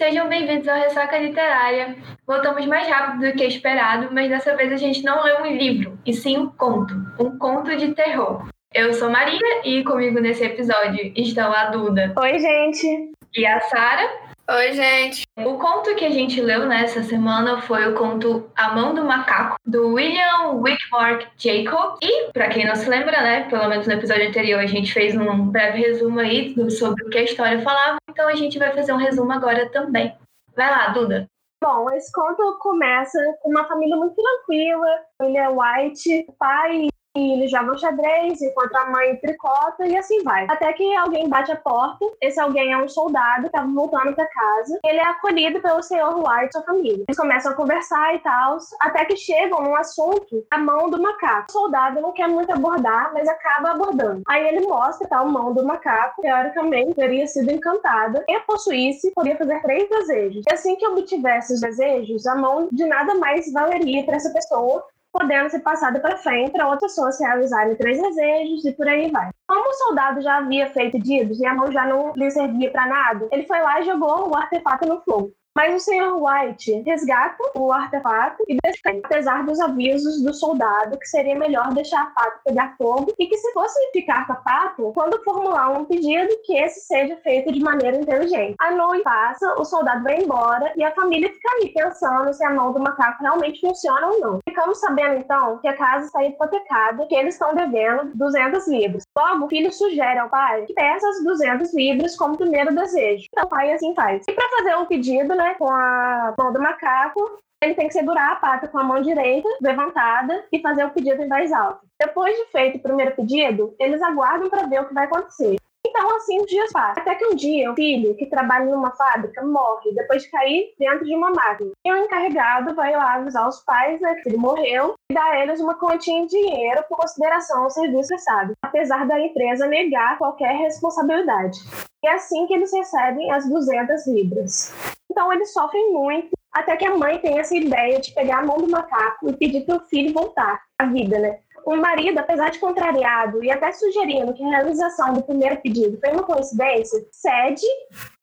sejam bem-vindos ao Ressaca Literária. Voltamos mais rápido do que esperado, mas dessa vez a gente não leu um livro, e sim um conto, um conto de terror. Eu sou Maria e comigo nesse episódio estão a Duda. Oi, gente. E a Sara. Oi, gente. O conto que a gente leu nessa semana foi o conto A Mão do Macaco, do William Wickmark Jacob. E, para quem não se lembra, né, pelo menos no episódio anterior, a gente fez um breve resumo aí sobre o que a história falava, então a gente vai fazer um resumo agora também. Vai lá, Duda. Bom, esse conto começa com uma família muito tranquila. William White, pai e eles jogam xadrez, enquanto a mãe tricota e assim vai. Até que alguém bate a porta, esse alguém é um soldado que tava voltando pra casa. Ele é acolhido pelo senhor White e sua família. Eles começam a conversar e tal, até que chegam num assunto, a mão do macaco. O soldado não quer muito abordar, mas acaba abordando. Aí ele mostra tá, a mão do macaco, teoricamente teria sido encantada, e possuísse, poderia fazer três desejos. E assim que obtivesse os desejos, a mão de nada mais valeria para essa pessoa, podendo ser passada para frente para outra pessoa se realizarem três desejos e por aí vai. Como o soldado já havia feito pedidos e a mão já não lhe servia para nada, ele foi lá e jogou o artefato no fogo. Mas o Sr. White resgata o artefato e defende, apesar dos avisos do soldado que seria melhor deixar a pata pegar fogo e que se fosse ficar com a pata, quando formular um pedido, que esse seja feito de maneira inteligente. A noite passa, o soldado vai embora e a família fica aí pensando se a mão do macaco realmente funciona ou não. Ficamos sabendo então que a casa está hipotecada, que eles estão devendo 200 libras. Logo, o filho sugere ao pai que peça as 200 libras como primeiro desejo. Então o pai assim faz. E para fazer um pedido, né, com a mão do macaco, ele tem que segurar a pata com a mão direita levantada e fazer o pedido em voz alta. Depois de feito o primeiro pedido, eles aguardam para ver o que vai acontecer. Então, assim, os dias passam. Até que um dia, um filho que trabalha numa fábrica morre depois de cair dentro de uma máquina. E o encarregado vai lá avisar os pais né, que ele morreu e dá a eles uma quantia de dinheiro por consideração ao serviço prestado, apesar da empresa negar qualquer responsabilidade. E é assim que eles recebem as 200 libras. Então eles sofrem muito, até que a mãe tem essa ideia de pegar a mão do macaco e pedir para o filho voltar à vida, né? O marido, apesar de contrariado e até sugerindo que a realização do primeiro pedido foi uma coincidência, cede,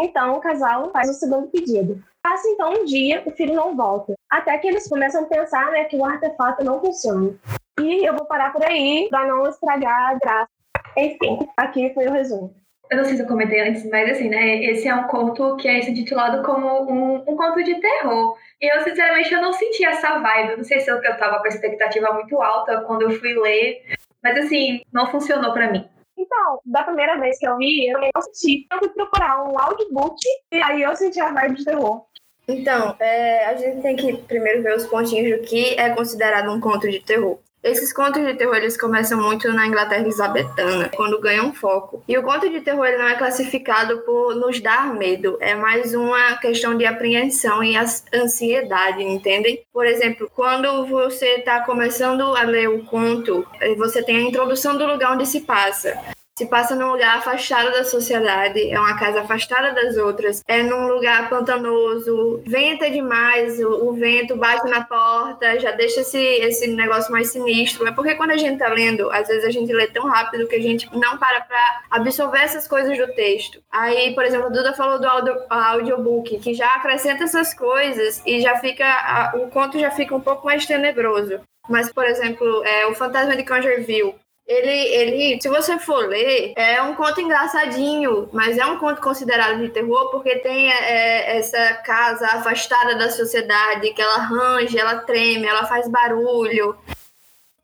então o casal faz o segundo pedido. Passa então um dia, o filho não volta, até que eles começam a pensar né, que o artefato não funciona. E eu vou parar por aí para não estragar a graça. Enfim, aqui foi o resumo. Eu não sei se eu comentei antes, mas assim, né? Esse é um conto que é intitulado como um, um conto de terror. E eu, sinceramente, eu não senti essa vibe. Eu não sei se eu, eu tava com a expectativa muito alta quando eu fui ler. Mas assim, não funcionou para mim. Então, da primeira vez que eu vi, eu não senti. Eu fui procurar um audiobook e aí eu senti a vibe de terror. Então, é, a gente tem que primeiro ver os pontinhos do que é considerado um conto de terror. Esses contos de terror eles começam muito na Inglaterra elizabetana, quando ganham foco. E o conto de terror ele não é classificado por nos dar medo, é mais uma questão de apreensão e ansiedade, entendem? Por exemplo, quando você está começando a ler o conto, eh, você tem a introdução do lugar onde se passa se passa num lugar afastado da sociedade, é uma casa afastada das outras, é num lugar pantanoso, venta demais, o, o, vento bate na porta, já deixa esse, esse negócio mais sinistro. É porque quando a gente tá lendo, às vezes a gente lê tão rápido que a gente não para pra absorver essas coisas do texto. Aí, por exemplo, a Duda falou do audio, audiobook, que já acrescenta essas coisas e já fica, a, o conto já fica um pouco mais tenebroso. Mas, por exemplo, é, o Fantasma de Congerville, ele, ele, se você for ler, é um conto engraçadinho, mas é um conto considerado de terror porque tem é, essa casa afastada da sociedade, que ela arranja, ela treme, ela faz barulho.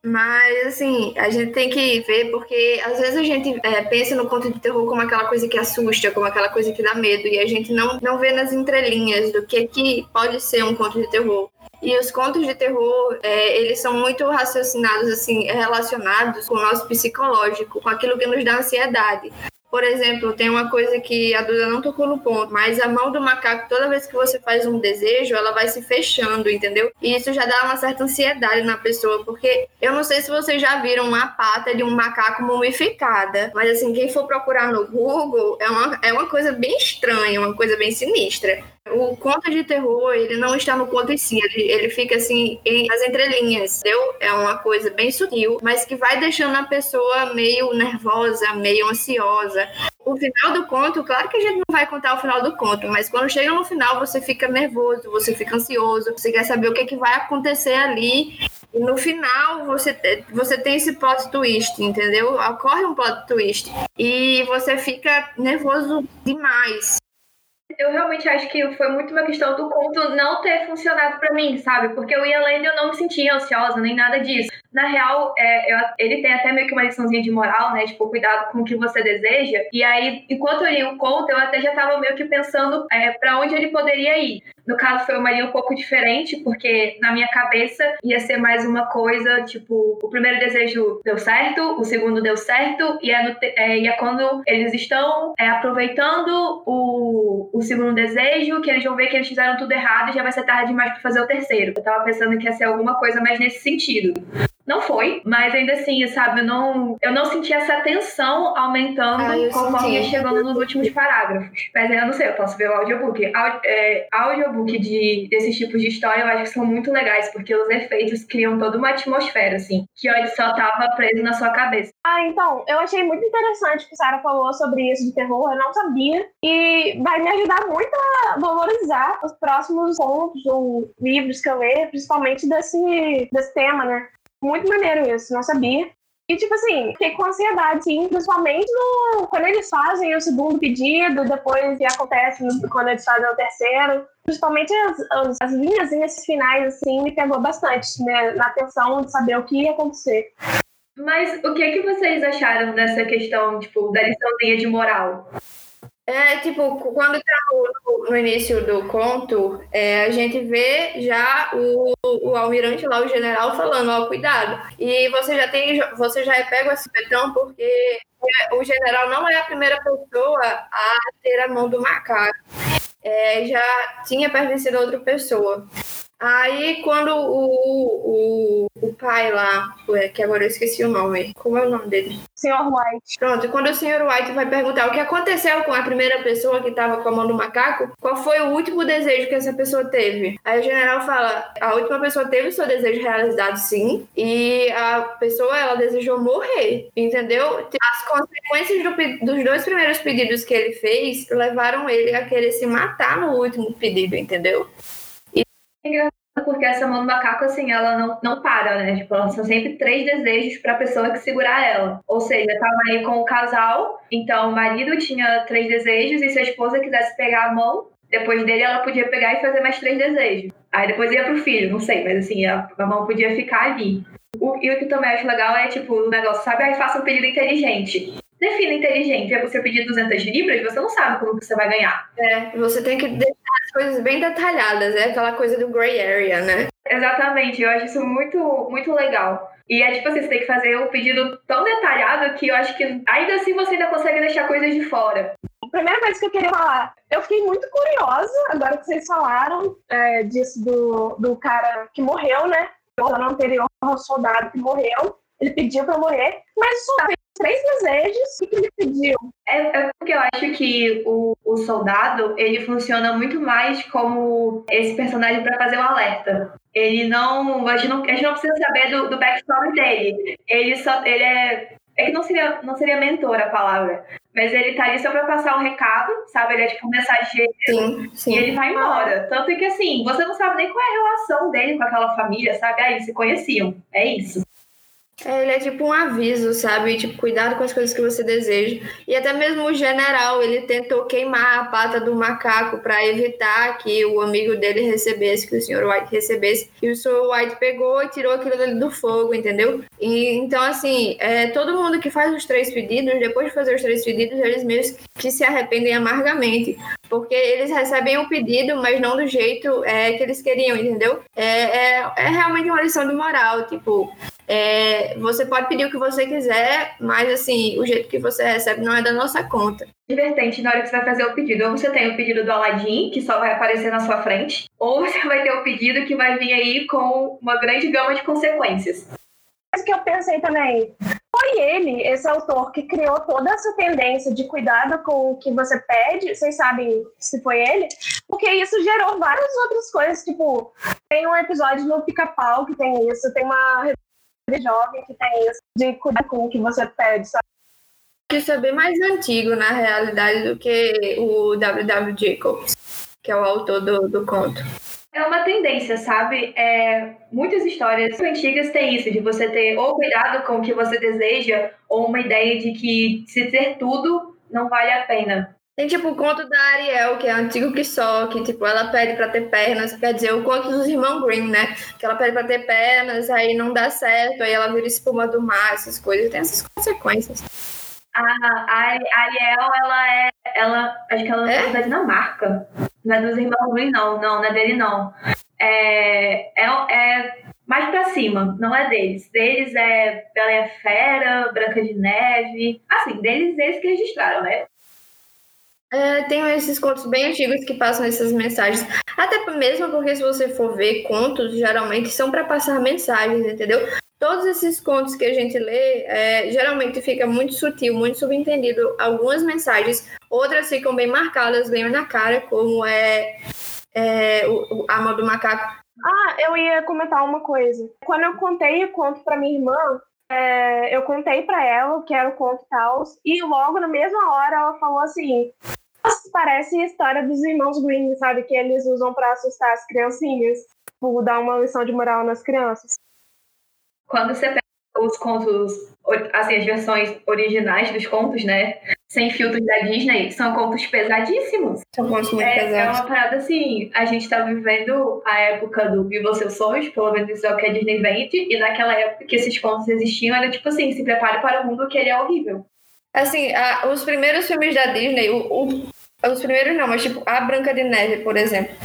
Mas, assim, a gente tem que ver, porque às vezes a gente é, pensa no conto de terror como aquela coisa que assusta, como aquela coisa que dá medo, e a gente não, não vê nas entrelinhas do que, que pode ser um conto de terror. E os contos de terror, é, eles são muito raciocinados, assim, relacionados com o nosso psicológico, com aquilo que nos dá ansiedade. Por exemplo, tem uma coisa que a Duda não tocou no ponto, mas a mão do macaco, toda vez que você faz um desejo, ela vai se fechando, entendeu? E isso já dá uma certa ansiedade na pessoa, porque eu não sei se vocês já viram uma pata de um macaco mumificada, mas assim, quem for procurar no Google, é uma, é uma coisa bem estranha, uma coisa bem sinistra. O conto de terror, ele não está no conto em si, ele, ele fica assim, em, nas entrelinhas, entendeu? É uma coisa bem sutil, mas que vai deixando a pessoa meio nervosa, meio ansiosa. O final do conto, claro que a gente não vai contar o final do conto, mas quando chega no final você fica nervoso, você fica ansioso, você quer saber o que, é que vai acontecer ali. E no final você, você tem esse plot twist, entendeu? Ocorre um plot twist. E você fica nervoso demais. Eu realmente acho que foi muito uma questão do conto não ter funcionado para mim, sabe? Porque eu ia lendo e eu não me sentia ansiosa, nem nada disso. Na real, é, eu, ele tem até meio que uma liçãozinha de moral, né? Tipo, cuidado com o que você deseja. E aí, enquanto eu li o conto, eu até já tava meio que pensando é, para onde ele poderia ir. No caso, foi uma linha um pouco diferente, porque na minha cabeça ia ser mais uma coisa, tipo, o primeiro desejo deu certo, o segundo deu certo, e é, no, é, e é quando eles estão é, aproveitando o, o segundo desejo, que eles vão ver que eles fizeram tudo errado e já vai ser tarde demais para fazer o terceiro. Eu tava pensando que ia ser alguma coisa mais nesse sentido. Não foi, mas ainda assim, sabe, eu não, eu não senti essa tensão aumentando ah, conforme ia chegando nos últimos parágrafos. Mas eu não sei, eu posso ver o audiobook. Aud, é, audiobook de, desses tipos de história eu acho que são muito legais, porque os efeitos criam toda uma atmosfera, assim, que só tava preso na sua cabeça. Ah, então, eu achei muito interessante que Sarah falou sobre isso de terror, eu não sabia. E vai me ajudar muito a valorizar os próximos contos ou livros que eu ler, principalmente desse, desse tema, né? Muito maneiro isso, não sabia. E, tipo assim, fiquei com ansiedade, sim, principalmente no, quando eles fazem o segundo pedido, depois que acontece quando eles fazem o terceiro. Principalmente as, as, as linhas finais, assim, me pegou bastante, né? Na atenção de saber o que ia acontecer. Mas o que, que vocês acharam dessa questão, tipo, da liçãozinha de moral? É, tipo, quando tá no, no início do conto, é, a gente vê já o, o almirante lá, o general, falando, ó, cuidado. E você já tem, você já é pego esse petão porque o general não é a primeira pessoa a ter a mão do macaco. É, já tinha pertencido a outra pessoa. Aí, quando o, o, o pai lá, que agora eu esqueci o nome, como é o nome dele? Senhor White. Pronto, quando o Senhor White vai perguntar o que aconteceu com a primeira pessoa que estava com a mão do macaco, qual foi o último desejo que essa pessoa teve? Aí o general fala: a última pessoa teve o seu desejo realizado, sim, e a pessoa ela desejou morrer, entendeu? As consequências do, dos dois primeiros pedidos que ele fez levaram ele a querer se matar no último pedido, entendeu? Engraçado porque essa mão do macaco, assim, ela não, não para, né? Tipo, ela são sempre três desejos pra pessoa que segurar ela. Ou seja, tava aí com o casal, então o marido tinha três desejos e se a esposa quisesse pegar a mão, depois dele ela podia pegar e fazer mais três desejos. Aí depois ia pro filho, não sei, mas assim, a, a mão podia ficar ali. O, e o que também acho legal é, tipo, o negócio, sabe? Aí faça um pedido inteligente. Defina inteligente. É você pedir 200 libras, você não sabe como que você vai ganhar. É, você tem que deixar as coisas bem detalhadas, é aquela coisa do gray area, né? Exatamente, eu acho isso muito, muito legal. E é tipo assim, você tem que fazer o um pedido tão detalhado que eu acho que ainda assim você ainda consegue deixar coisas de fora. A primeira coisa que eu queria falar, eu fiquei muito curiosa, agora que vocês falaram é, disso do, do cara que morreu, né? No ano anterior, o soldado que morreu. Ele pediu pra morrer, mas o soldado três desejos. O que ele pediu? É, é, porque eu acho que o, o soldado ele funciona muito mais como esse personagem para fazer o alerta. Ele não a, gente não. a gente não precisa saber do, do backstory dele. Ele só. Ele é. É que não seria, não seria mentor a palavra. Mas ele tá ali só pra passar um recado, sabe? Ele é tipo um mensageiro. Sim, sim. E ele vai embora. Tanto que, assim, você não sabe nem qual é a relação dele com aquela família, sabe? Aí, se conheciam. É isso. É, ele é tipo um aviso, sabe? Tipo, cuidado com as coisas que você deseja. E até mesmo o general, ele tentou queimar a pata do macaco para evitar que o amigo dele recebesse, que o Sr. White recebesse. E o Sr. White pegou e tirou aquilo dele do fogo, entendeu? E, então, assim, é, todo mundo que faz os três pedidos, depois de fazer os três pedidos, eles mesmos que se arrependem amargamente. Porque eles recebem o pedido, mas não do jeito é, que eles queriam, entendeu? É, é, é realmente uma lição de moral, tipo é, você pode pedir o que você quiser, mas assim, o jeito que você recebe não é da nossa conta. Divertente na hora que você vai fazer o pedido. Ou você tem o pedido do Aladdin, que só vai aparecer na sua frente, ou você vai ter o pedido que vai vir aí com uma grande gama de consequências. Mas que eu pensei também, foi ele, esse autor, que criou toda essa tendência de cuidado com o que você pede, vocês sabem se foi ele? Porque isso gerou várias outras coisas, tipo, tem um episódio no Pica-Pau que tem isso, tem uma jovem que tem isso, de cuidar com o que você pede, sabe? Isso é bem mais antigo, na realidade, do que o W.W. Jacobs, que é o autor do, do conto. É uma tendência, sabe? É, muitas histórias antigas têm isso, de você ter ou cuidado com o que você deseja, ou uma ideia de que se ter tudo não vale a pena. Tem tipo o conto da Ariel, que é antigo que só, que tipo, ela pede para ter pernas, quer dizer, o conto dos irmãos Green, né? Que ela pede para ter pernas, aí não dá certo, aí ela vira espuma do mar, essas coisas, tem essas consequências. A, a Ariel, ela é. Ela, acho que ela é da Dinamarca. Não é dos irmãos Green, não. Não, não é dele, não. É, é, é mais pra cima, não é deles. Deles é Bela e a Fera, Branca de Neve. Assim, deles, eles que registraram, né? É, tem esses contos bem antigos que passam essas mensagens. Até mesmo porque, se você for ver, contos geralmente são para passar mensagens, entendeu? Todos esses contos que a gente lê, é, geralmente fica muito sutil, muito subentendido algumas mensagens, outras ficam bem marcadas, bem na cara, como é, é o, o Alma do Macaco. Ah, eu ia comentar uma coisa. Quando eu contei o conto para minha irmã, é, eu contei para ela que era o conto tal, e logo na mesma hora ela falou assim: parece a história dos irmãos Green, sabe? Que eles usam para assustar as criancinhas, por dar uma lição de moral nas crianças. Quando você pega os contos, assim, as versões originais dos contos, né? Sem filtros da Disney, são contos pesadíssimos. São contos muito é, pesados. É uma parada assim, a gente tá vivendo a época do Viva Seus Sonhos, pelo menos isso é o que a Disney vende, e naquela época que esses contos existiam, era tipo assim, se prepare para o mundo que ele é horrível. Assim, a, os primeiros filmes da Disney, o, o, os primeiros não, mas tipo, a Branca de Neve, por exemplo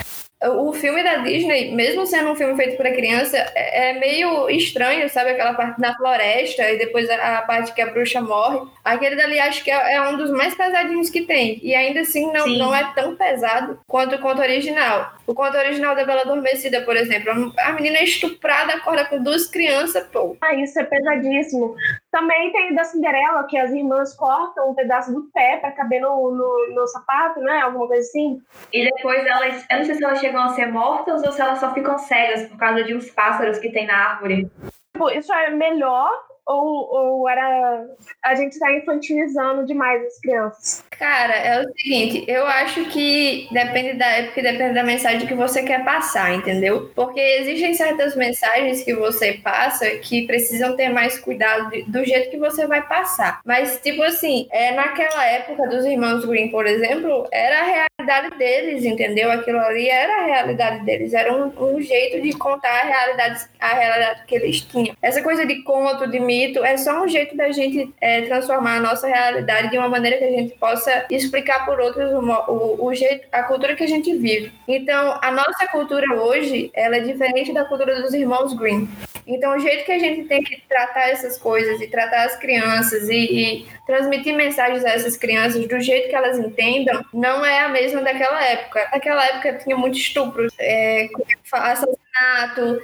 o filme da Disney, mesmo sendo um filme feito para criança, é, é meio estranho, sabe? Aquela parte na floresta e depois a, parte que a bruxa morre. Aquele dali acho que é, é, um dos mais pesadinhos que tem. E ainda assim não, não é tão pesado quanto o conto original. O conto original da Bela Adormecida, por exemplo, a menina é estuprada acorda com duas crianças, pô. Ah, isso é pesadíssimo. Também tem da Cinderela, que as irmãs cortam um pedaço do pé para caber no, no, no, sapato, né? Alguma coisa assim. E depois elas, eu não sei se elas chegam a ser mortas ou se elas só ficam cegas por causa de uns pássaros que tem na árvore. Tipo, isso é melhor ou, ou era a gente está infantilizando demais as crianças? Cara, é o seguinte, eu acho que depende da época depende da mensagem que você quer passar, entendeu? Porque existem certas mensagens que você passa que precisam ter mais cuidado do jeito que você vai passar. Mas, tipo assim, é, naquela época dos irmãos Green, por exemplo, era a realidade deles, entendeu? Aquilo ali era a realidade deles, era um, um jeito de contar a realidade, a realidade que eles tinham. Essa coisa de conto, de é só um jeito da gente é, transformar a nossa realidade de uma maneira que a gente possa explicar por outros o, o, o, jeito, a cultura que a gente vive. Então, a nossa cultura hoje, ela é diferente da cultura dos irmãos Green. Então, o jeito que a gente tem que tratar essas coisas e tratar as crianças e, e transmitir mensagens a essas crianças do jeito que elas entendam, não é a mesma daquela época. Naquela época tinha muito estupro, é, assassinato,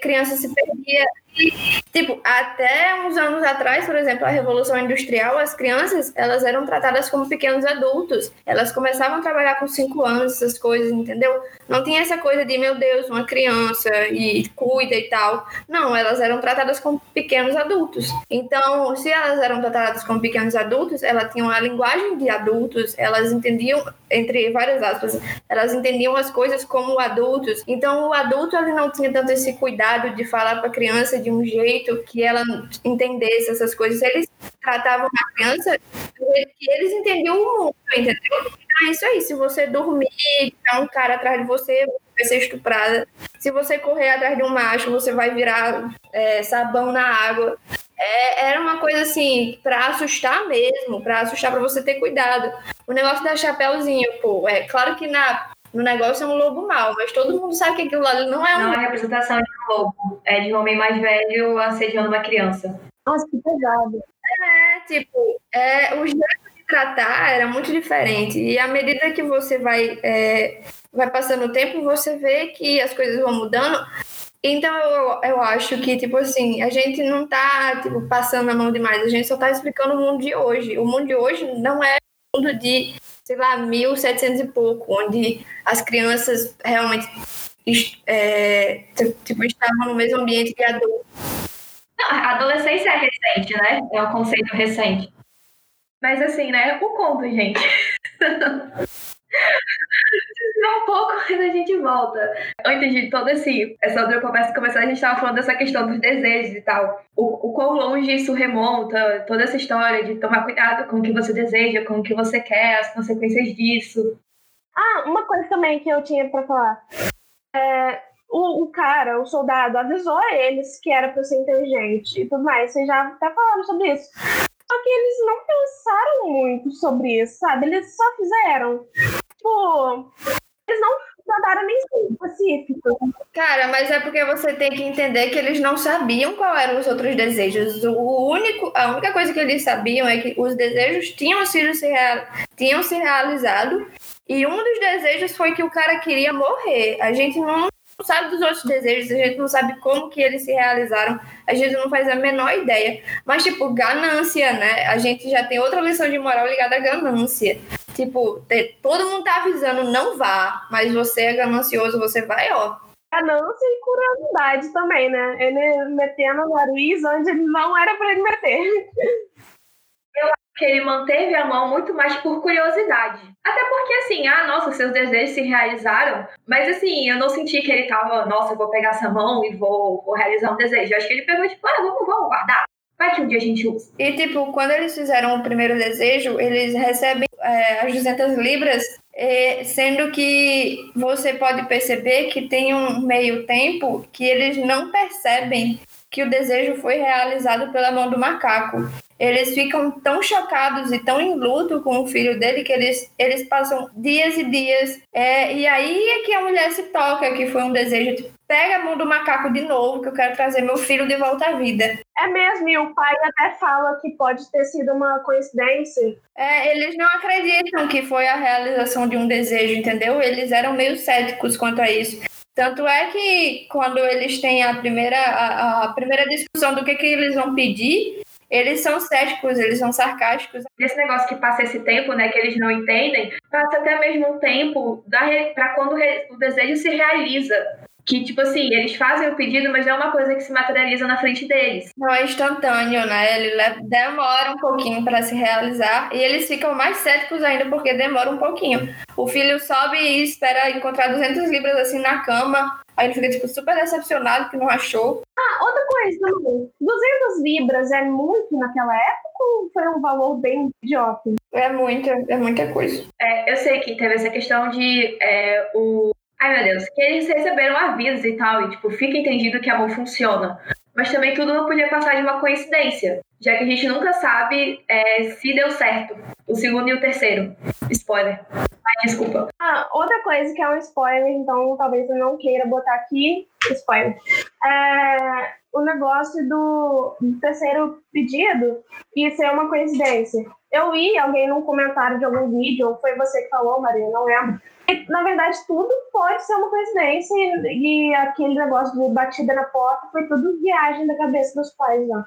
criança se perdia Tipo, até uns anos atrás, por exemplo, a Revolução Industrial, as crianças, elas eram tratadas como pequenos adultos. Elas começavam a trabalhar com cinco anos, essas coisas, entendeu? Não tinha essa coisa de, meu Deus, uma criança e cuida e tal. Não, elas eram tratadas como pequenos adultos. Então, se elas eram tratadas como pequenos adultos, elas tinham a linguagem de adultos, elas entendiam, entre várias aspas, elas entendiam as coisas como adultos. Então, o adulto, ele não tinha tanto esse cuidado de falar para a criança de de um jeito que ela entendesse essas coisas. Eles tratavam a criança que eles entendiam o mundo, entendeu? Então é isso aí. Se você dormir, tiver um cara atrás de você, você vai ser estuprada. Se você correr atrás de um macho, você vai virar é, sabão na água. É, era uma coisa assim, para assustar mesmo, para assustar, para você ter cuidado. O negócio da chapéuzinho, pô, é claro que na no negócio é um lobo mau, mas todo mundo sabe que aquilo ali não é um. Não é representação de um lobo, é de um homem mais velho assediando uma criança. Nossa, que pesado. É, tipo, é, o jeito de tratar era muito diferente. E à medida que você vai, é, vai passando o tempo, você vê que as coisas vão mudando. Então eu, eu acho que, tipo assim, a gente não tá, tipo, passando a mão demais, a gente só tá explicando o mundo de hoje. O mundo de hoje não é o mundo de, sei lá, 1700 e pouco, onde as crianças realmente é, tipo, estavam no mesmo ambiente que adultos. Não, a adolescência é recente, né? É um conceito recente. Mas assim, né? O conto, gente. um pouco quando a gente volta. Antes de toda esse, essa outra conversa começar, a gente estava falando dessa questão dos desejos e tal. O, o quão longe isso remonta, toda essa história de tomar cuidado com o que você deseja, com o que você quer, as consequências disso. Ah, uma coisa também que eu tinha para falar. É, o, o, cara, o soldado, avisou a eles que era para ser inteligente e tudo mais. Vocês já até falaram sobre isso. Só que eles não pensaram muito sobre isso, sabe? Eles só fizeram. Tipo, eles não mandaram nem específico. Cara, mas é porque você tem que entender que eles não sabiam qual eram os outros desejos. O único, a única coisa que eles sabiam é que os desejos tinham sido se, tinham se realizado e um dos desejos foi que o cara queria morrer. A gente não sabe dos outros desejos, a gente não sabe como que eles se realizaram, a gente não faz a menor ideia. Mas, tipo, ganância, né? A gente já tem outra lição de moral ligada à ganância. Tipo, todo mundo tá avisando, não vá, mas você é ganancioso, você vai, ó. Ganância e curiosidade também, né? Ele metendo no nariz onde não era pra ele meter. Que ele manteve a mão muito mais por curiosidade. Até porque, assim, ah, nossa, seus desejos se realizaram, mas assim, eu não senti que ele tava, nossa, vou pegar essa mão e vou, vou realizar um desejo. Eu acho que ele pegou, tipo, ah, vamos, vamos guardar. Vai que um dia a gente usa. E, tipo, quando eles fizeram o primeiro desejo, eles recebem é, as 200 libras, é, sendo que você pode perceber que tem um meio tempo que eles não percebem que o desejo foi realizado pela mão do macaco eles ficam tão chocados e tão em luto com o filho dele que eles, eles passam dias e dias. É, e aí é que a mulher se toca, que foi um desejo, tipo, pega a mão do macaco de novo, que eu quero trazer meu filho de volta à vida. É mesmo, e o pai até fala que pode ter sido uma coincidência. É, eles não acreditam que foi a realização de um desejo, entendeu? Eles eram meio céticos quanto a isso. Tanto é que quando eles têm a primeira, a, a primeira discussão do que, que eles vão pedir, eles são céticos, eles são sarcásticos. Esse negócio que passa esse tempo, né, que eles não entendem, passa até mesmo um tempo para quando o desejo se realiza. Que, tipo assim, eles fazem o pedido, mas não é uma coisa que se materializa na frente deles. Não é instantâneo, né? Ele demora um pouquinho para se realizar e eles ficam mais céticos ainda porque demora um pouquinho. O filho sobe e espera encontrar 200 libras assim na cama. Aí ele fica, tipo, super decepcionado que não achou. Ah, outra coisa também. 200 libras é muito naquela época ou foi um valor bem idiota? É muita, é muita coisa. É, eu sei que teve essa questão de é, o Ai, meu Deus, que eles receberam avisos e tal, e tipo, fica entendido que a mão funciona. Mas também tudo não podia passar de uma coincidência, já que a gente nunca sabe é, se deu certo. O segundo e o terceiro. Spoiler. Ai, desculpa. Ah, outra coisa que é um spoiler, então talvez eu não queira botar aqui. Spoiler. É, o negócio do, do terceiro pedido e ser uma coincidência. Eu vi alguém num comentário de algum vídeo, ou foi você que falou, Maria, não lembro na verdade, tudo pode ser uma coincidência e, e, aquele negócio de batida na porta foi tudo viagem da cabeça dos pais lá.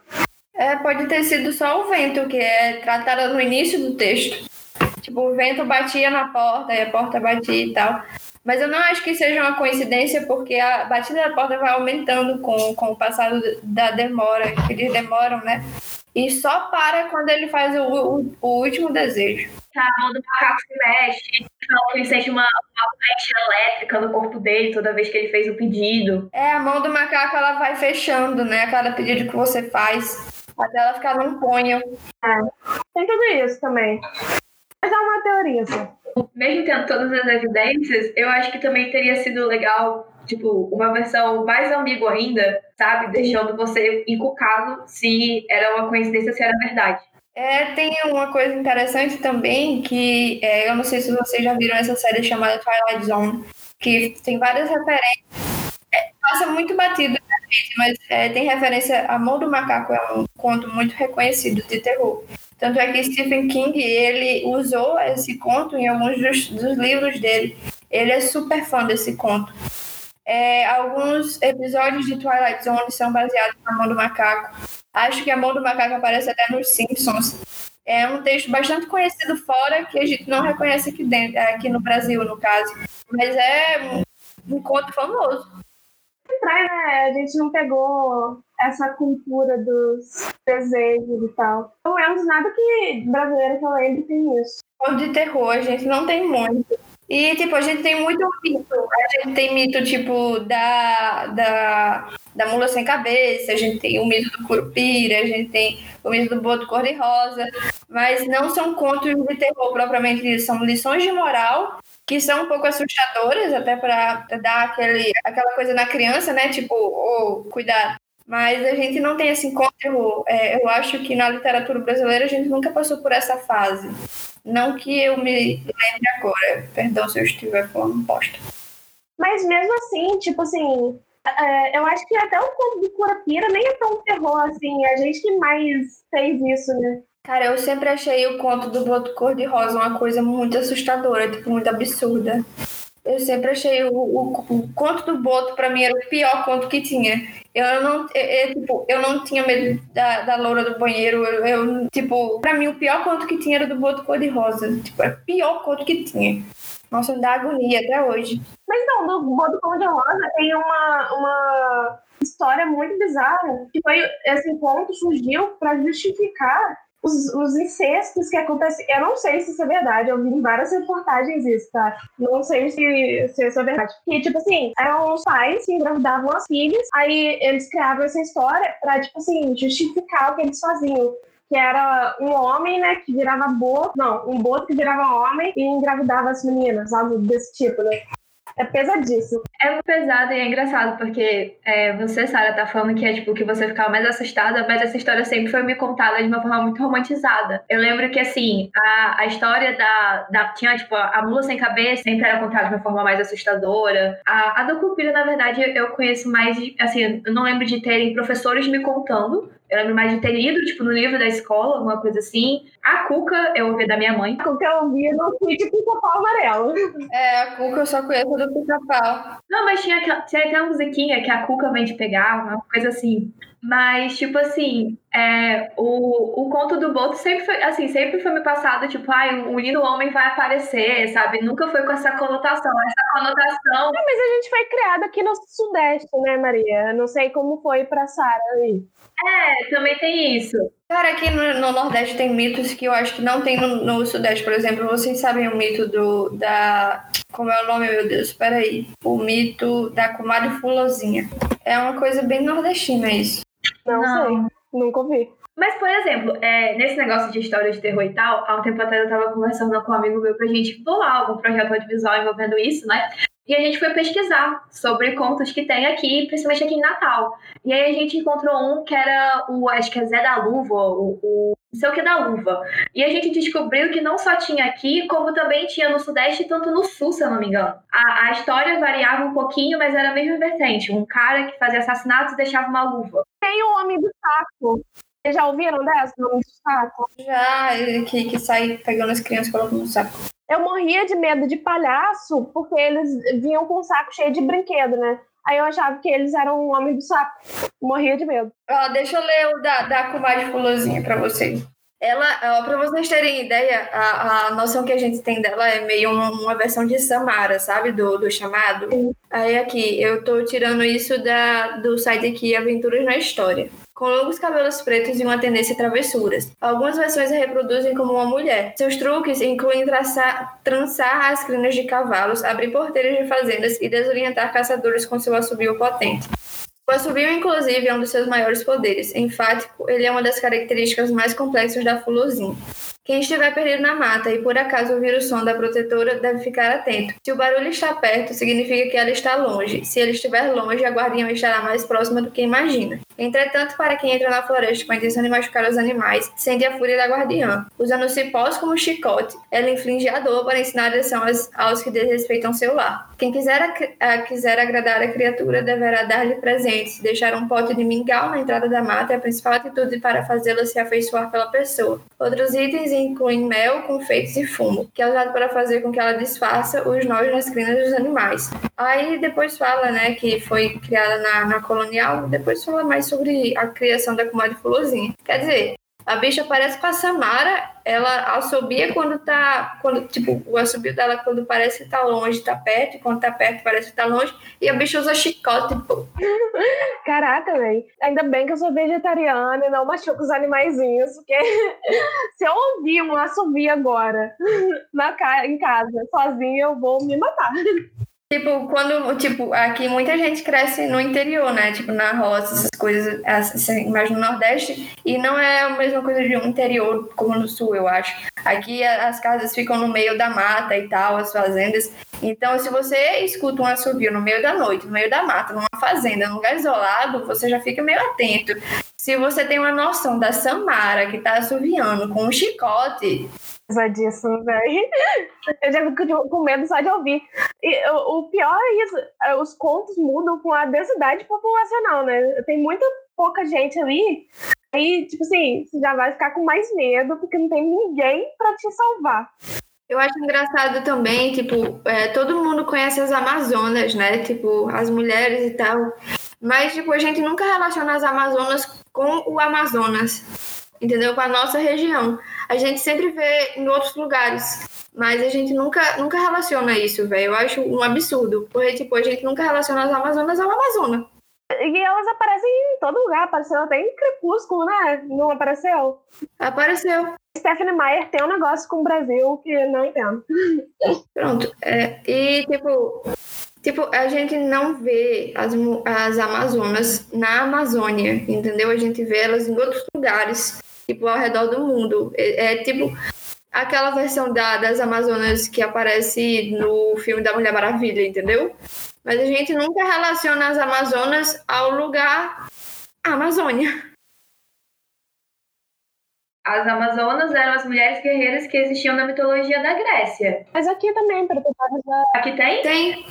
É, pode ter sido só o vento, que é tratado no início do texto. Tipo, o vento batia na porta e a porta batia e tal. Mas eu não acho que seja uma coincidência, porque a batida da porta vai aumentando com, com o passar da demora, que eles demoram, né? E só para quando ele faz o, o, o último desejo. Tá, a mão do macaco se mexe, ele sente uma, uma corrente elétrica no corpo dele toda vez que ele fez o pedido. É, a mão do macaco ela vai fechando, né? A cada pedido que você faz, até ela ficar num punho. É. Tem tudo isso também. Mas é uma teoria, assim. Mesmo tendo todas as evidências, eu acho que também teria sido legal tipo, uma versão mais ambígua ainda, sabe? Deixando você encucado se era uma coincidência, se era verdade. É, tem uma coisa interessante também que é, eu não sei se vocês já viram essa série chamada Twilight Zone, que tem várias referências. É, passa muito batido, mas é, tem referência. A Mão do Macaco é um conto muito reconhecido de terror. Tanto é que Stephen King ele usou esse conto em alguns dos, dos livros dele. Ele é super fã desse conto. É, alguns episódios de Twilight Zone são baseados na mão do macaco. Acho que a mão do macaco aparece até nos Simpsons. É um texto bastante conhecido fora que a gente não reconhece aqui dentro, aqui no Brasil, no caso. Mas é um conto famoso. Né? A gente não pegou essa cultura dos desejos e tal. Não é nada que brasileiro que eu lembro tem isso. Conto de terror, gente não tem muito. E, tipo, a gente tem muito mito. A gente tem mito, tipo, da, da, da mula sem cabeça, a gente tem o mito do curupira, a gente tem o mito do boto cor-de-rosa, mas não são contos de terror propriamente dito, são lições de moral que são um pouco assustadoras, até para dar aquele, aquela coisa na criança, né? Tipo, oh, cuidado. Mas a gente não tem esse encontro. É, eu acho que na literatura brasileira a gente nunca passou por essa fase. Não que eu me lembre agora. Perdão se eu estiver falando bosta. Mas mesmo assim, tipo assim, é, eu acho que até o conto do Curapira nem é tão terror assim. A gente que mais fez isso, né? Cara, eu sempre achei o conto do Boto Cor-de-Rosa uma coisa muito assustadora, tipo, muito absurda. Eu sempre achei o, o, o conto do Boto, para mim, era o pior conto que tinha. Eu não, eu, eu, tipo, eu não tinha medo da, da loura do banheiro. Eu, eu, tipo, pra mim, o pior conto que tinha era do Boto Cor-de-Rosa. Tipo, era o pior conto que tinha. Nossa, me dá agonia até hoje. Mas não, do Boto Cor-de-Rosa tem uma, uma história muito bizarra. Que foi, esse conto surgiu para justificar os, os incestos que acontecem. Eu não sei se isso é verdade, eu vi em várias reportagens isso, tá? Não sei se, se isso é verdade. Que, tipo assim, eram os pais que engravidavam as filhas, aí eles criavam essa história pra, tipo assim, justificar o que eles faziam que era um homem, né, que virava boto, não, um boto que virava homem e engravidava as meninas, algo desse tipo, né? É pesadíssimo. É pesado e é engraçado, porque é, você, Sara, tá falando que é tipo que você ficava mais assustada, mas essa história sempre foi me contada de uma forma muito romantizada. Eu lembro que, assim, a, a história da, da. Tinha, tipo, a mula sem cabeça sempre era contada de uma forma mais assustadora. A, a do Cupira, na verdade, eu conheço mais. Assim, eu não lembro de terem professores me contando, eu lembro mais de ter lido, tipo, no livro da escola, alguma coisa assim. A Cuca eu ouvi da minha mãe. A Cuca eu ouvi no de pica-pau amarelo. É, a Cuca eu só conheço do pica-pau. Não, mas tinha, tinha até uma musiquinha que a Cuca vem te pegar, uma coisa assim. Mas, tipo assim, é, o, o conto do Boto sempre foi, assim, sempre foi me passado, tipo, ai, um lindo homem vai aparecer, sabe? Nunca foi com essa conotação. Essa conotação. É, mas a gente foi criado aqui no Sudeste, né, Maria? Não sei como foi pra Sara aí. É, também tem isso. Cara, aqui no, no, Nordeste tem mitos que eu acho que não tem no, no, Sudeste, por exemplo. Vocês sabem o mito do da. Como é o nome, meu Deus? Peraí. O mito da comadre Fulozinha. É uma coisa bem nordestina isso. Não, não. sei. Nunca ouvi. Mas, por exemplo, é, nesse negócio de história de terror e tal, há um tempo atrás eu tava conversando com um amigo meu pra gente bolar algum projeto audiovisual envolvendo isso, né? E a gente foi pesquisar sobre contos que tem aqui, principalmente aqui em Natal. E aí a gente encontrou um que era o, acho que é Zé da Luva, o, o não sei o que da Luva. E a gente descobriu que não só tinha aqui, como também tinha no Sudeste e tanto no Sul, se eu não me engano. A, a história variava um pouquinho, mas era a mesma vertente. Um cara que fazia assassinatos deixava uma luva. Tem o Homem do Saco. Vocês já ouviram dessa, o Homem do Saco? Já, que, que sai pegando as crianças e colocando no saco eu morria de medo de palhaço porque eles vinham com um saco cheio de brinquedo, né? Aí eu achava que eles eram um homem do saco. Morria de medo. Ó, deixa eu ler o da, da comadre Fulozinha pra vocês. Ela, para vocês terem ideia, a, a noção que a gente tem dela é meio uma, uma versão de Samara, sabe? Do, do chamado. Sim. Aí aqui, eu tô tirando isso da, do site aqui Aventuras na História com longos cabelos pretos e uma tendência a travessuras. Algumas versões a reproduzem como uma mulher. Seus truques incluem traçar, trançar as crinas de cavalos, abrir porteiras de fazendas e desorientar caçadores com seu assobio potente. O assobio, inclusive, é um dos seus maiores poderes. Enfático, ele é uma das características mais complexas da fulozinha. Quem estiver perdido na mata e por acaso ouvir o som da protetora deve ficar atento. Se o barulho está perto, significa que ela está longe. Se ele estiver longe, a guardiã estará mais próxima do que imagina. Entretanto, para quem entra na floresta com a intenção de machucar os animais, sente a fúria da guardiã. Usando cipós como chicote, ela inflige a dor para ensinar a lição aos, que desrespeitam seu lar. Quem quiser, a, quiser agradar a criatura deverá dar-lhe presentes, deixar um pote de mingau na entrada da mata é a principal atitude para fazê-la se afeiçoar pela pessoa. Outros itens incluem mel, confeitos e fumo, que é usado para fazer com que ela disfarça os nós nas crinas dos animais. Aí depois fala, né, que foi criada na, na colonial, depois fala mais sobre a criação da comadre Fulozinha. Quer dizer, a bicha parece com a Samara, ela assobia quando tá. Quando, tipo, o assobio dela quando parece que tá longe, tá perto, quando tá perto parece que tá longe. E a bicha usa chicote, pô. Caraca, velho. Ainda bem que eu sou vegetariana e não machuco os animaizinhos, porque se eu ouvir um assobio agora na, em casa, sozinha, eu vou me matar. Tipo, quando, tipo, aqui muita gente cresce no interior, né? Tipo, na roça, essas coisas, assim, mais no Nordeste, e não é a mesma coisa de um interior como no Sul, eu acho. Aqui as casas ficam no meio da mata e tal, as fazendas. Então, se você escuta um assobio no meio da noite, no meio da mata, numa fazenda, num lugar isolado, você já fica meio atento. Se você tem uma noção da Samara que tá assoviando com um chicote, disso, velho. Eu já fico com medo só de ouvir. E o pior é isso, é, os contos mudam com a densidade populacional, né? Tem muita pouca gente ali. Aí, tipo assim, você já vai ficar com mais medo, porque não tem ninguém para te salvar. Eu acho engraçado também, tipo, é, todo mundo conhece as Amazonas, né? Tipo, as mulheres e tal. Mas, tipo, a gente nunca relaciona as Amazonas com o Amazonas, entendeu? Com a nossa região a gente sempre vê em outros lugares. Mas a gente nunca, nunca relaciona isso, velho. Eu acho um absurdo. Porque, tipo, a gente nunca relaciona as Amazonas ao Amazonas. E elas aparecem em todo lugar. Apareceu até em Crepúsculo, né? Não apareceu? Apareceu. Stephanie Meyer tem um negócio com o Brasil que não entendo. Pronto. É, e, tipo, Tipo, a gente não vê as, as Amazonas na Amazônia, entendeu? A gente vê elas em outros lugares tipo, ao redor do mundo. É, é tipo aquela versão da, das Amazonas que aparece no filme da Mulher Maravilha, entendeu? Mas a gente nunca relaciona as Amazonas ao lugar Amazônia. As Amazonas eram as mulheres guerreiras que existiam na mitologia da Grécia. Mas aqui também, para Aqui tem? Tem.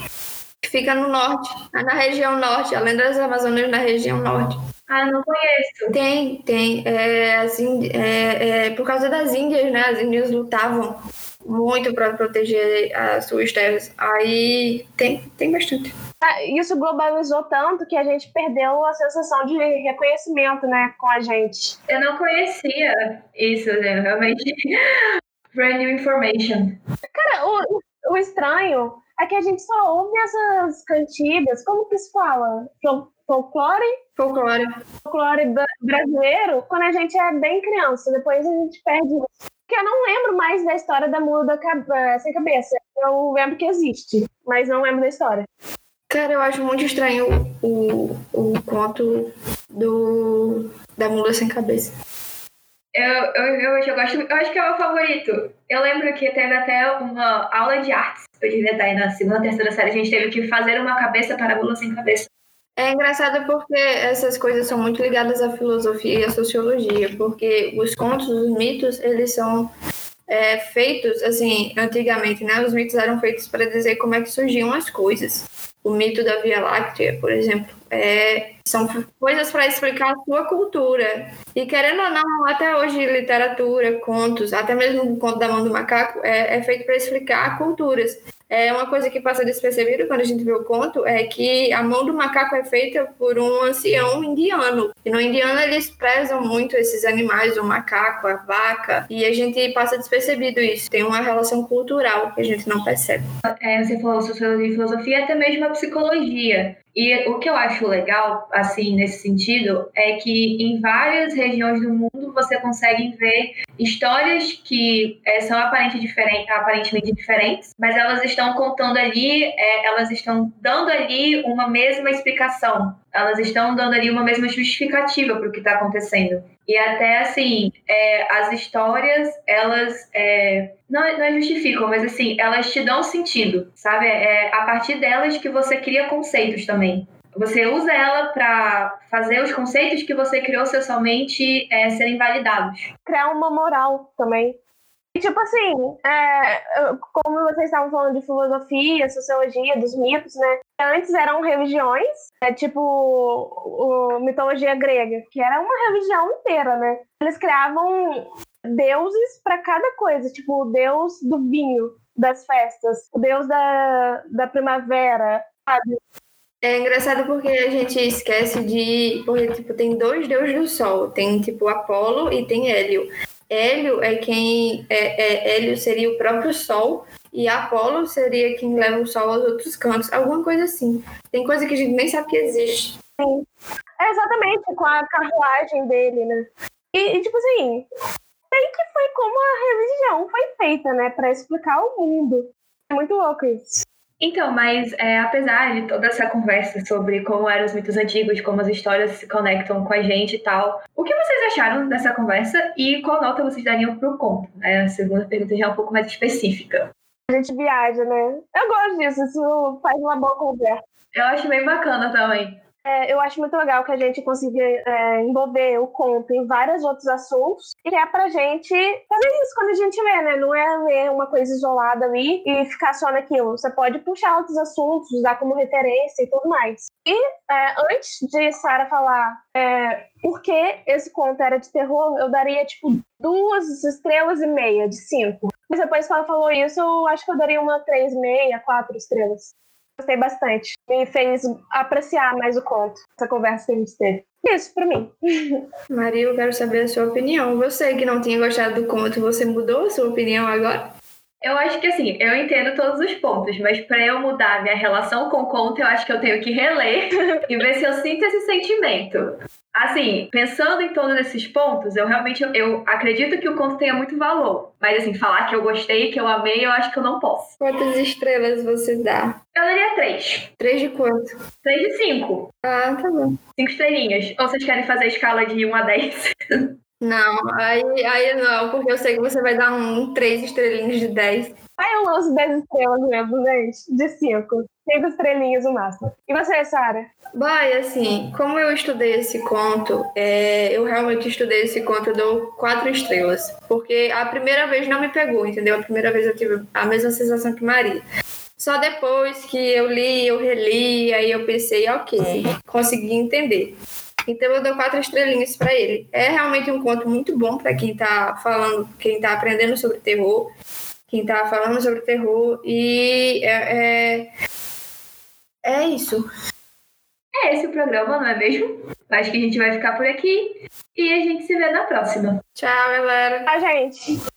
Fica no norte, na região norte, além das Amazonas na região norte. Ah, não conheço. Tem, tem. É, assim, é, é, por causa das Índias, né? As Índias lutavam muito para proteger as suas terras. Aí tem, tem bastante. Ah, isso globalizou tanto que a gente perdeu a sensação de reconhecimento, né, com a gente. Eu não conhecia isso, né? Realmente. Brand new information. Cara, o, o estranho é que a gente só ouve essas cantigas, como que se fala? folclore, folclore, folclore brasileiro quando a gente é bem criança. Depois a gente perde Porque eu não lembro mais da história da mula eh, sem cabeça. Eu lembro que existe, mas não lembro da história. Cara, eu acho muito estranho o, o conto do, da mula sem cabeça. Eu, eu, eu, eu, gosto, eu acho que é o meu favorito. Eu lembro que teve até uma aula de artes. Eu devia estar aí na segunda, terceira série. A gente teve que fazer uma cabeça para a mula sem cabeça. É engraçado porque essas coisas são muito ligadas à filosofia e à sociologia, porque os contos, os mitos, eles são é, feitos, assim, antigamente, né? Os mitos eram feitos para dizer como é que surgiam as coisas. O mito da Via Láctea, por exemplo, é, são coisas para explicar a sua cultura. E querendo ou não, até hoje literatura, contos, até mesmo o conto da mão do macaco é, é feito para explicar culturas. É uma coisa que passa despercebido quando a gente vê o conto é que a mão do macaco é feita por um ancião indiano. E no indiano eles prezam muito esses animais, o macaco, a vaca, e a gente passa despercebido isso. Tem uma relação cultural que a gente não percebe. É, você falou sociologia e filosofia, até mesmo a psicologia. E o que eu acho legal, assim, nesse sentido, é que em várias regiões do mundo você consegue ver histórias que é, são aparentemente, diferentes, aparentemente diferentes, mas elas estão contando ali, é, elas estão dando ali uma mesma explicação, elas estão dando ali uma mesma justificativa para o que está acontecendo. E até assim, é, as histórias, elas é, não, não justificam, mas assim, elas te dão sentido, sabe? É a partir delas que você cria conceitos também. Você usa ela para fazer os conceitos que você criou socialmente é, serem validados. Criar uma moral também. E, tipo assim, é, como vocês estavam falando de filosofia, sociologia, dos mitos, né? Antes eram religiões, é, tipo o, mitologia grega, que era uma religião inteira, né? Eles criavam deuses para cada coisa, tipo o deus do vinho das festas, o deus da, da primavera, sabe? É engraçado porque a gente esquece de. Porque, tipo, tem dois deuses do sol. Tem, tipo, Apolo e tem Hélio. Hélio é quem. É, é, Hélio seria o próprio Sol e Apolo seria quem leva o Sol aos outros cantos. Alguma coisa assim. Tem coisa que a gente nem sabe que existe. Sim. É exatamente com a carruagem dele, né? E, e tipo assim, sei que foi como a religião foi feita, né? Pra explicar o mundo. É muito louco isso. Então, mas é, apesar de toda essa conversa sobre como eram os mitos antigos, como as histórias se conectam com a gente e tal, o que vocês acharam dessa conversa e qual nota vocês dariam pro conto? É, a segunda pergunta já é um pouco mais específica. A gente viaja, né? Eu gosto disso, isso faz uma boa conversa. Eu acho bem bacana também. É, eu acho muito legal que a gente consiga é, envolver o conto em vários outros assuntos e é pra gente fazer isso quando a gente lê, né? Não é ler uma coisa isolada ali e ficar só naquilo. Você pode puxar outros assuntos, usar como referência e tudo mais. E é, antes de Sara falar é, por que esse conto era de terror, eu daria tipo duas estrelas e meia de cinco. Mas depois que ela falou isso, eu acho que eu daria uma três, meia, quatro estrelas. Gostei bastante. Me fez apreciar mais o conto, essa conversa que a gente teve. Isso, pra mim. Maria, eu quero saber a sua opinião. Você que não tinha gostado do conto, você mudou a sua opinião agora? Eu acho que assim, eu entendo todos os pontos, mas para eu mudar minha relação com o conto, eu acho que eu tenho que reler e ver se eu sinto esse sentimento. Assim, pensando em todos esses pontos, eu realmente eu, eu, acredito que o conto tenha muito valor. Mas assim, falar que eu gostei, que eu amei, eu acho que eu não posso. Quantas estrelas você dá? Eu daria três. Três de quanto? Três de cinco. Ah, tá bom. Cinco estrelinhas. Ou vocês querem fazer a escala de 1 a 10? Não, aí, aí não, porque eu sei que você vai dar um três estrelinhas de 10. Aí eu lanço 10 estrelas mesmo, gente. De 5. 5 estrelinhas o máximo. E você, Sara? Vai, assim, como eu estudei esse conto, é, eu realmente estudei esse conto, eu dou 4 estrelas. Porque a primeira vez não me pegou, entendeu? A primeira vez eu tive a mesma sensação que Maria. Só depois que eu li, eu reli, aí eu pensei, ok, consegui entender. Então eu dou quatro estrelinhas para ele. É realmente um conto muito bom para quem está falando, quem está aprendendo sobre terror, quem está falando sobre terror e é, é, é isso. É esse o programa, não é mesmo? Acho que a gente vai ficar por aqui e a gente se vê na próxima. Tchau, galera. Tchau, gente.